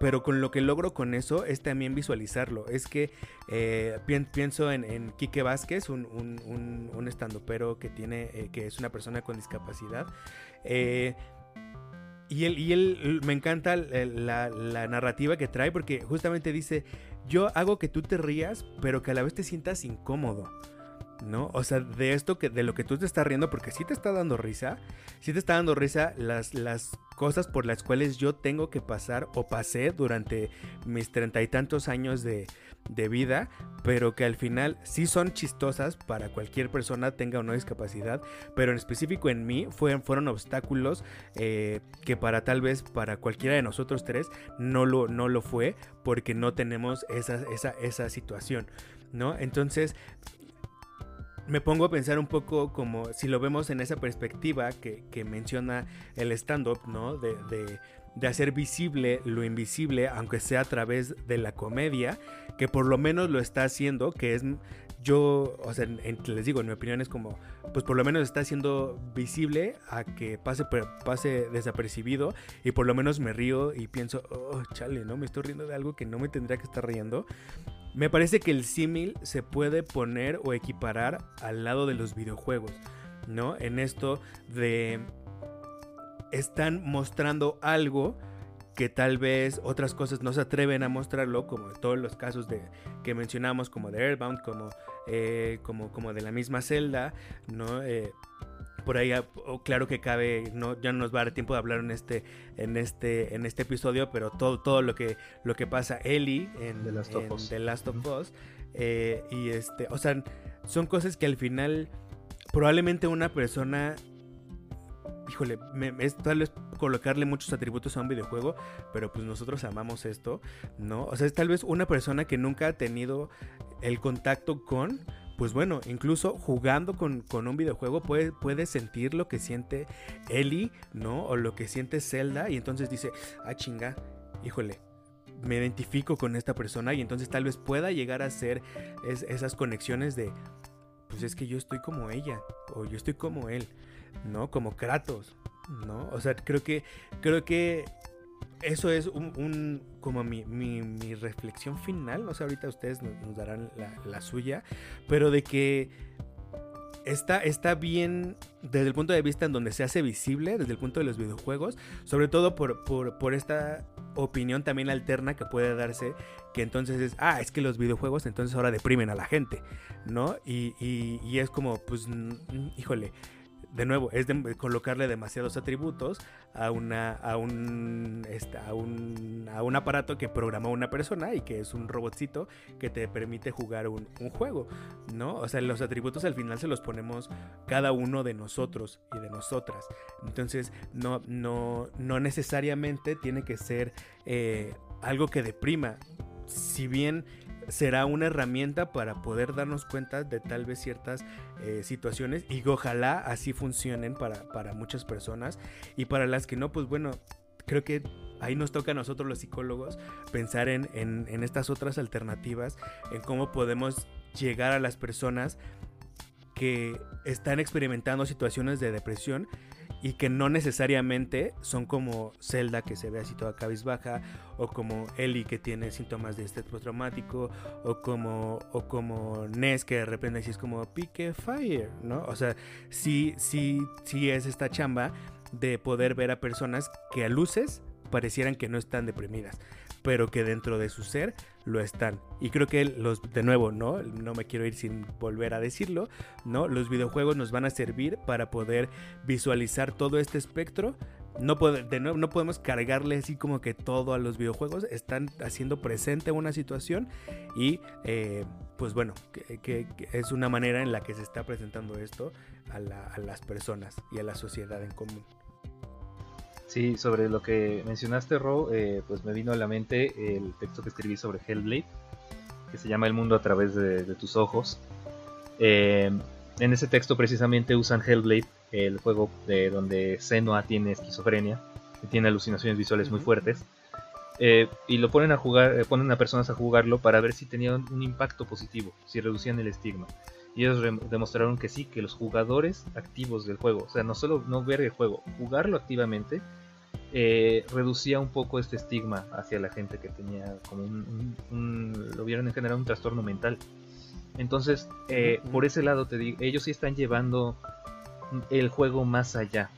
pero con lo que logro con eso es también visualizarlo. Es que eh, pienso en, en Quique Vázquez, un, un, un, estandopero que tiene, eh, que es una persona con discapacidad. Eh, y él, y él me encanta la, la, narrativa que trae porque justamente dice, yo hago que tú te rías, pero que a la vez te sientas incómodo. ¿No? O sea, de esto que de lo que tú te estás riendo, porque sí te está dando risa, sí te está dando risa las, las cosas por las cuales yo tengo que pasar o pasé durante mis treinta y tantos años de, vida, pero que al final sí son chistosas para cualquier persona tenga o no discapacidad, pero en específico en mí fueron, fueron obstáculos eh, que para tal vez para cualquiera de nosotros tres no lo, no lo fue porque no tenemos esa, esa, esa situación. ¿No? Entonces, me pongo a pensar un poco como si lo vemos en esa perspectiva que, menciona el stand-up, ¿no? De, de, hacer visible lo invisible, aunque sea a través de la comedia, que por lo menos lo está haciendo, que es yo, o sea, les digo, en mi opinión es como, pues por lo menos está haciendo visible a que pase, pase desapercibido y por lo menos me río y pienso, oh, chale, ¿no? Me estoy riendo de algo que no me tendría que estar riendo. Me parece que el símil se puede poner o equiparar al lado de los videojuegos, ¿no? En esto de están mostrando algo que tal vez otras cosas no se atreven a mostrarlo, como todos los casos de, que mencionamos, como de Airbound, como, eh, como, como de la misma celda, ¿no? Eh, por ahí claro que cabe no ya no nos va a dar tiempo de hablar en este en este en este episodio pero todo todo lo que lo que pasa Ellie en The Last of Us, The Last of Us eh, y este o sea son cosas que al final probablemente una persona híjole me, es tal vez colocarle muchos atributos a un videojuego pero pues nosotros amamos esto no o sea es tal vez una persona que nunca ha tenido el contacto con pues bueno, incluso jugando con, un videojuego puede, puede, sentir lo que siente Ellie, ¿no? O lo que siente Zelda y entonces dice, ah chinga, híjole, me identifico con esta persona y entonces tal vez pueda llegar a hacer esas conexiones de, pues es que yo estoy como ella o yo estoy como él, ¿no? Como Kratos, ¿no? O sea, creo que, creo que eso es un, como mi, mi, reflexión final. No sé, ahorita ustedes nos, darán la, suya. Pero de que está, está bien desde el punto de vista en donde se hace visible, desde el punto de los videojuegos. Sobre todo por, por, esta opinión también alterna que puede darse, que entonces es, ah, es que los videojuegos entonces ahora deprimen a la gente, ¿no? Y, y, y es como, pues, híjole, de nuevo, es de colocarle demasiados atributos a, una, a, un, este, a, un, a un aparato que programó una persona y que es un robotcito que te permite jugar un, juego, ¿no? O sea, los atributos al final se los ponemos cada uno de nosotros y de nosotras. Entonces, no, no, no necesariamente tiene que ser eh, algo que deprima. Si bien será una herramienta para poder darnos cuenta de tal vez ciertas eh, situaciones y ojalá así funcionen para, para muchas personas. Y para las que no, pues bueno, creo que ahí nos toca a nosotros los psicólogos pensar en, en, en, estas otras alternativas, en cómo podemos llegar a las personas que están experimentando situaciones de depresión y que no necesariamente son como Zelda que se ve así toda cabizbaja o como Ellie que tiene síntomas de estrés postraumático o como o como Ness que de repente así es como pique fire, ¿no? O sea, sí sí sí es esta chamba de poder ver a personas que a luces parecieran que no están deprimidas pero que dentro de su ser lo están. Y creo que los, de nuevo, ¿no? No me quiero ir sin volver a decirlo, ¿no? Los videojuegos nos van a servir para poder visualizar todo este espectro. No, de nuevo, no podemos cargarle así como que todo a los videojuegos. Están haciendo presente una situación y eh, pues bueno, que, es una manera en la que se está presentando esto a, a las personas y a la sociedad en común. Sí, sobre lo que mencionaste, Ro, eh, pues me vino a la mente el texto que escribí sobre Hellblade, que se llama El mundo a través de, tus ojos. Eh, en ese texto precisamente usan Hellblade, el juego de donde Senua tiene esquizofrenia, y tiene alucinaciones visuales muy fuertes, eh, y lo ponen a jugar, ponen a personas a jugarlo para ver si tenían un impacto positivo, si reducían el estigma. Y ellos demostraron que sí, que los jugadores activos del juego, o sea, no solo no ver el juego, jugarlo activamente, eh, reducía un poco este estigma hacia la gente que tenía como un, lo vieron en general un trastorno mental. Entonces, eh, por ese lado te digo, ellos sí están llevando el juego más allá.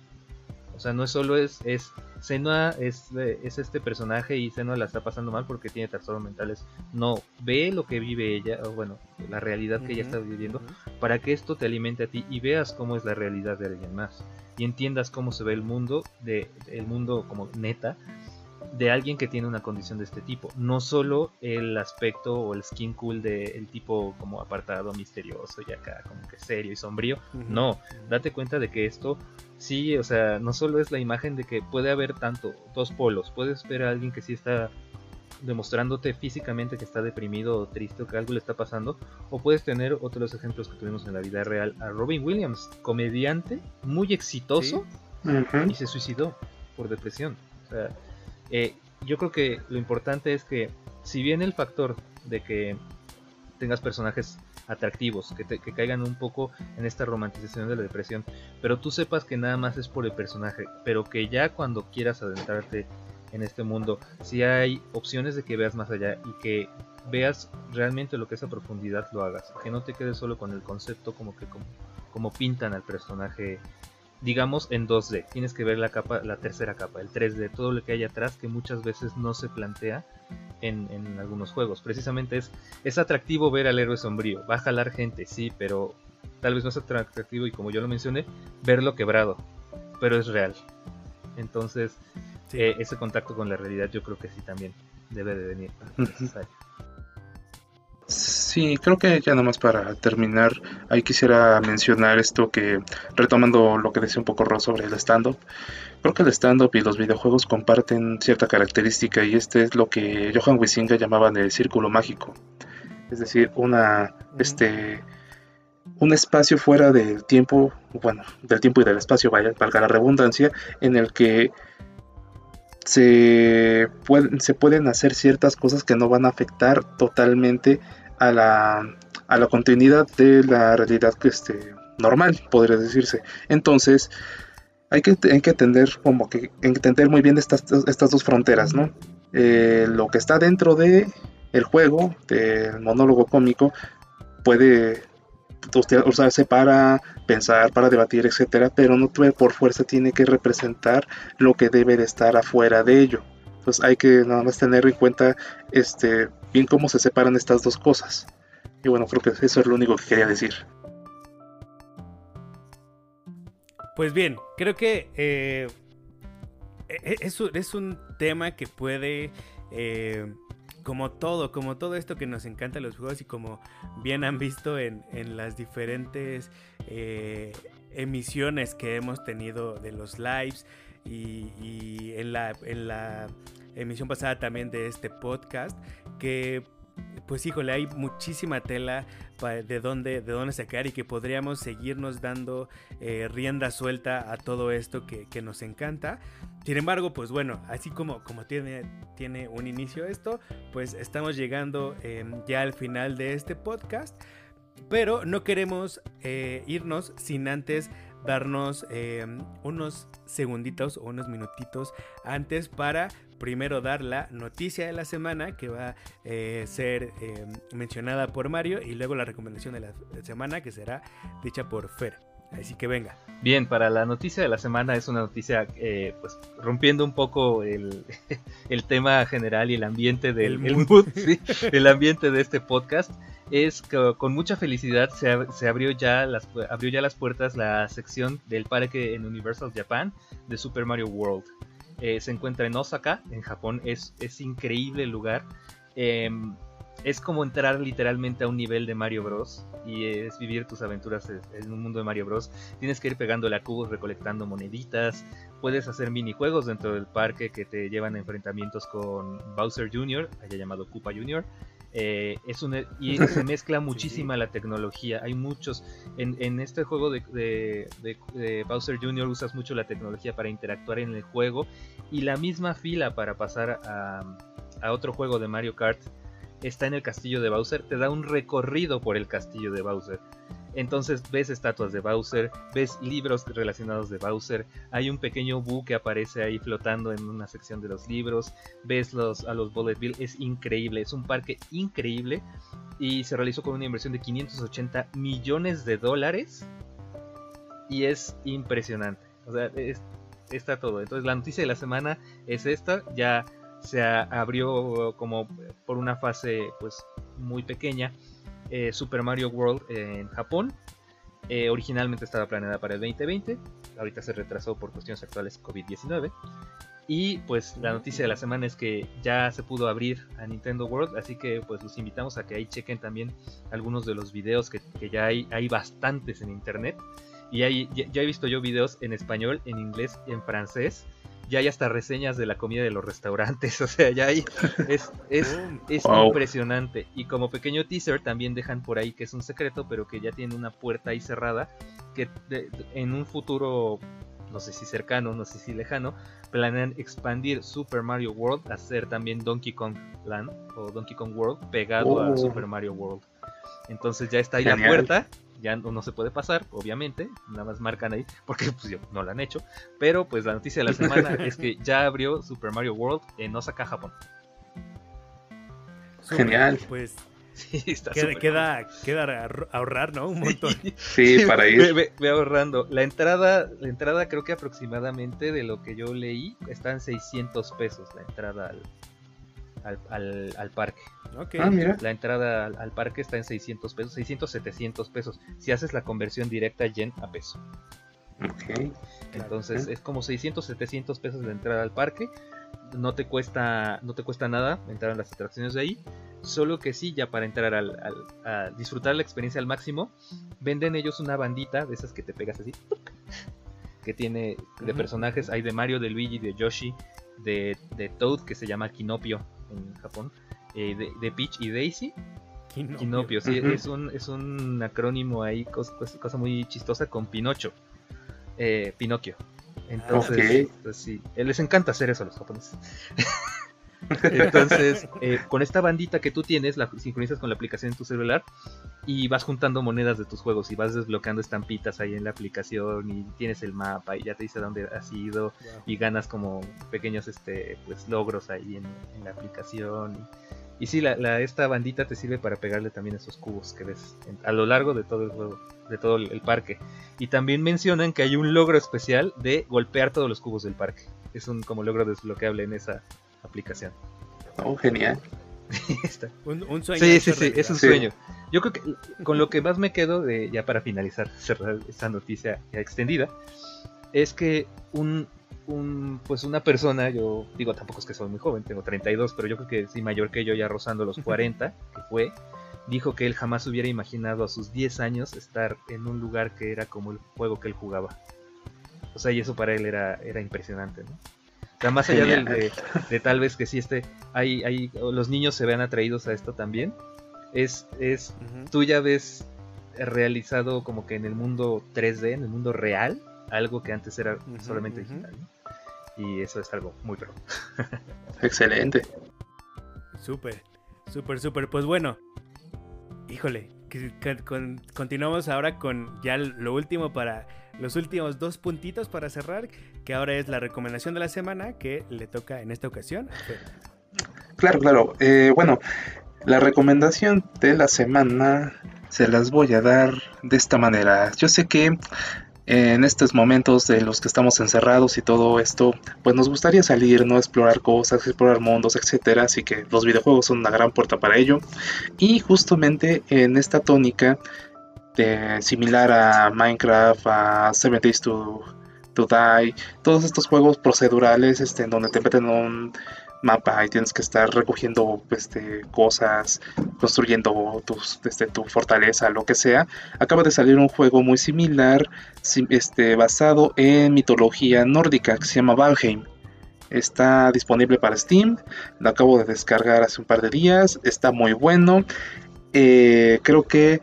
O sea, no solo es, es Senua es, es este personaje y Senua la está pasando mal porque tiene trastornos mentales. No, ve lo que vive ella, o bueno, la realidad que ella está viviendo, para que esto te alimente a ti y veas cómo es la realidad de alguien más. Y entiendas cómo se ve el mundo, de, el mundo como neta, de alguien que tiene una condición de este tipo. No solo el aspecto o el skin cool del tipo como apartado, misterioso y acá como que serio y sombrío. No, date cuenta de que esto sí, o sea, no solo es la imagen de que puede haber tanto, dos polos. Puedes ver a alguien que sí está demostrándote físicamente que está deprimido o triste o que algo le está pasando. O puedes tener otros ejemplos que tuvimos en la vida real. A Robin Williams, comediante muy exitoso y se suicidó por depresión. O sea, eh, yo creo que lo importante es que si bien el factor de que tengas personajes atractivos, que, que, caigan un poco en esta romantización de la depresión, pero tú sepas que nada más es por el personaje, pero que ya cuando quieras adentrarte en este mundo, si hay opciones de que veas más allá y que veas realmente lo que es profundidad lo hagas, que no te quedes solo con el concepto como que como, como pintan al personaje digamos en 2D. Tienes que ver la capa, la tercera capa, el 3D, todo lo que hay atrás que muchas veces no se plantea en, en, algunos juegos. Precisamente es, es atractivo ver al héroe sombrío. Va a jalar gente, sí, pero tal vez no es atractivo y como yo lo mencioné, verlo quebrado. Pero es real. Entonces, eh, ese contacto con la realidad yo creo que sí también debe de venir necesario. Sí, creo que ya nomás para terminar, ahí quisiera mencionar esto que, retomando lo que decía un poco Ross sobre el stand-up, creo que el stand-up y los videojuegos comparten cierta característica y este es lo que Johan Wisinga llamaba el círculo mágico. Es decir, una, este, un espacio fuera del tiempo, bueno, del tiempo y del espacio, vaya, valga la redundancia, en el que se pueden, se pueden hacer ciertas cosas que no van a afectar totalmente a la, a la continuidad de la realidad que este, normal, podría decirse. Entonces, hay que, hay que entender como que entender muy bien estas, estas dos fronteras, ¿no? Eh, lo que está dentro de el juego, del monólogo cómico, puede usarse para pensar, para debatir, etcétera, pero no por fuerza tiene que representar lo que debe de estar afuera de ello. pues hay que nada más tener en cuenta este bien cómo se separan estas dos cosas. Y bueno, creo que eso es lo único que quería decir. Pues bien, creo que eh, e, e, es, es, un tema que puede, eh, como todo, como todo esto que nos encanta los juegos y como bien han visto en, las diferentes eh, emisiones que hemos tenido de los lives y, en, la, en la emisión pasada también de este podcast, que pues híjole, hay muchísima tela de dónde, de dónde sacar y que podríamos seguirnos dando eh, rienda suelta a todo esto que, nos encanta. Sin embargo, pues bueno, así como, como tiene, tiene un inicio esto, pues estamos llegando em, ya al final de este podcast. Pero no queremos eh, irnos sin antes darnos em, unos segunditos o unos minutitos antes para primero dar la noticia de la semana que va a eh, ser eh, mencionada por Mario y luego la recomendación de la semana que será dicha por Fer. Así que venga. Bien, para la noticia de la semana es una noticia, eh, pues rompiendo un poco el, tema general y el ambiente del el ambiente de este podcast. Es que con mucha felicidad se, se, abrió, ya las, abrió ya las puertas la sección del parque en Universal Japan de Super Mario World. Eh, se encuentra en Osaka, en Japón. Es, es increíble el lugar. Em, es como entrar literalmente a un nivel de Mario Bros. Y es vivir tus aventuras en un mundo de Mario Bros. Tienes que ir pegándole a cubos, recolectando moneditas. Puedes hacer minijuegos dentro del parque que te llevan a enfrentamientos con Bowser Jr., allá llamado Koopa Jr. Eh, es un, y se mezcla muchísima la tecnología. Hay muchos. En, este juego de, Bowser Jr. usas mucho la tecnología para interactuar en el juego. Y la misma fila para pasar a, a otro juego de Mario Kart está en el castillo de Bowser. Te da un recorrido por el castillo de Bowser. Entonces ves estatuas de Bowser, ves libros relacionados de Bowser, hay un pequeño bug que aparece ahí flotando en una sección de los libros, ves los, a los Bullet Bill, es increíble, es un parque increíble y se realizó con una inversión de 580 millones de dólares y es impresionante. O sea, está todo. Entonces la noticia de la semana es esta, ya se abrió como por una fase pues muy pequeña eh, Super Mario World en Japón. Eh, originalmente estaba planeada para el 2020, ahorita se retrasó por cuestiones actuales COVID-19. Y pues la noticia de la semana es que ya se pudo abrir a Nintendo World, así que pues los invitamos a que ahí chequen también algunos de los videos que, ya hay, hay bastantes en internet. Y hay, ya he visto yo videos en español, en inglés, en francés ya hay hasta reseñas de la comida de los restaurantes, o sea, ya hay, es, es, es impresionante. Y como pequeño teaser también dejan por ahí que es un secreto, pero que ya tiene una puerta ahí cerrada, que en un futuro, no sé si cercano, no sé si lejano, planean expandir Super Mario World a ser también Donkey Kong Land o Donkey Kong World pegado a oh. Super Mario World. Entonces ya está ahí la puerta ya no, se puede pasar, obviamente, nada más marcan ahí, porque pues no lo han hecho, pero pues la noticia de la semana es que ya abrió Super Mario World en Osaka, Japón. Genial. Pues sí, está queda, queda, ahorrar, ¿no? Un montón. Sí, para ir. Ve, ahorrando. La entrada, la entrada creo que aproximadamente de lo que yo leí está en 600 pesos la entrada al, al, al, parque. Ah, mira. La entrada al, parque está en 600 pesos, 600, 700 pesos. Si haces la conversión directa yen a peso. Entonces es como 600, 700 pesos de entrada al parque. No te cuesta, no te cuesta nada entrar en las atracciones de ahí. Solo que sí, ya para entrar al, a disfrutar la experiencia al máximo, venden ellos una bandita de esas que te pegas así. Que tiene de personajes, hay de Mario, de Luigi, de Yoshi, de, de Toad que se llama Kinopio en Japón, eh, de, Peach y Daisy. Kinopio, sí, es, un, es un acrónimo ahí, cosa, cosa muy chistosa con Pinocho. Eh, Pinocchio. Entonces, pues sí, les encanta hacer eso a los japoneses. Entonces, eh, con esta bandita que tú tienes, la sincronizas con la aplicación en tu celular y vas juntando monedas de tus juegos y vas desbloqueando estampitas ahí en la aplicación y tienes el mapa y ya te dice dónde has ido y ganas como pequeños este pues logros ahí en, la aplicación. Y, sí, la, esta bandita te sirve para pegarle también esos cubos que ves a lo largo de todo el juego, de todo el parque. Y también mencionan que hay un logro especial de golpear todos los cubos del parque. Es un como logro desbloqueable en esa aplicación. Oh, genial. un, sueño. Sí, sí, sí, es un sueño. Yo creo que con lo que más me quedo, de, ya para finalizar, cerrar esta noticia ya extendida, es que un, un, pues una persona, yo digo tampoco es que soy muy joven, tengo 32, pero yo creo que sí mayor que yo, ya rozando los 40, que fue, dijo que él jamás hubiera imaginado a sus 10 años estar en un lugar que era como el juego que él jugaba. O sea, y eso para él era, era impresionante, ¿no? O sea, más allá de, tal vez que sí este, hay, hay, los niños se vean atraídos a esto también, es, es tú ya ves realizado como que en el mundo 3D, en el mundo real, algo que antes era solamente digital. Y eso es algo muy pro. Excelente. Súper, súper, súper. Pues bueno, híjole, continuamos ahora con ya lo último para los últimos dos puntitos para cerrar, que ahora es la recomendación de la semana que le toca en esta ocasión. Claro, claro. Eh, bueno, la recomendación de la semana se las voy a dar de esta manera. Yo sé que en estos momentos de los que estamos encerrados y todo esto, pues nos gustaría salir, no explorar cosas, explorar mundos, etcétera, así que los videojuegos son una gran puerta para ello. Y justamente en esta tónica de, similar a Minecraft, a Seven Days to Die, todos estos juegos procedurales este, en donde te meten un mapa y tienes que estar recogiendo este, cosas, construyendo tus, este, tu fortaleza, lo que sea. Acaba de salir un juego muy similar, este, basado en mitología nórdica, que se llama Valheim. Está disponible para Steam, lo acabo de descargar hace un par de días, está muy bueno. Eh, creo que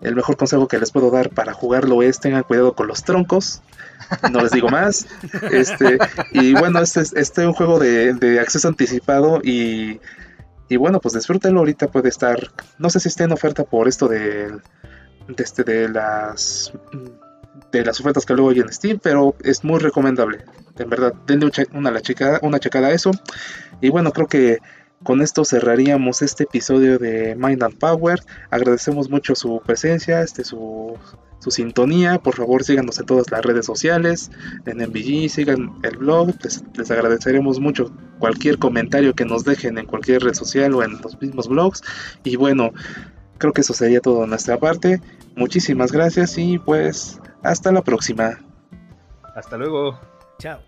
el mejor consejo que les puedo dar para jugarlo es tengan cuidado con los troncos no les digo más. Este, y bueno, este es este un juego de, acceso anticipado y, y, bueno, pues disfrútenlo. Ahorita puede estar, no sé si esté en oferta por esto de, de, este, de las de las ofertas que luego hay en Steam, pero es muy recomendable. En verdad, denle una, checada, una checada a eso. Y bueno, creo que con esto cerraríamos este episodio de Mind and Power. Agradecemos mucho su presencia, este, su, su sintonía. Por favor, síganos en todas las redes sociales, en MVG, sigan el blog. Les, agradeceremos mucho cualquier comentario que nos dejen en cualquier red social o en los mismos blogs. Y bueno, creo que eso sería todo de nuestra parte. Muchísimas gracias y pues hasta la próxima. Hasta luego. Chao.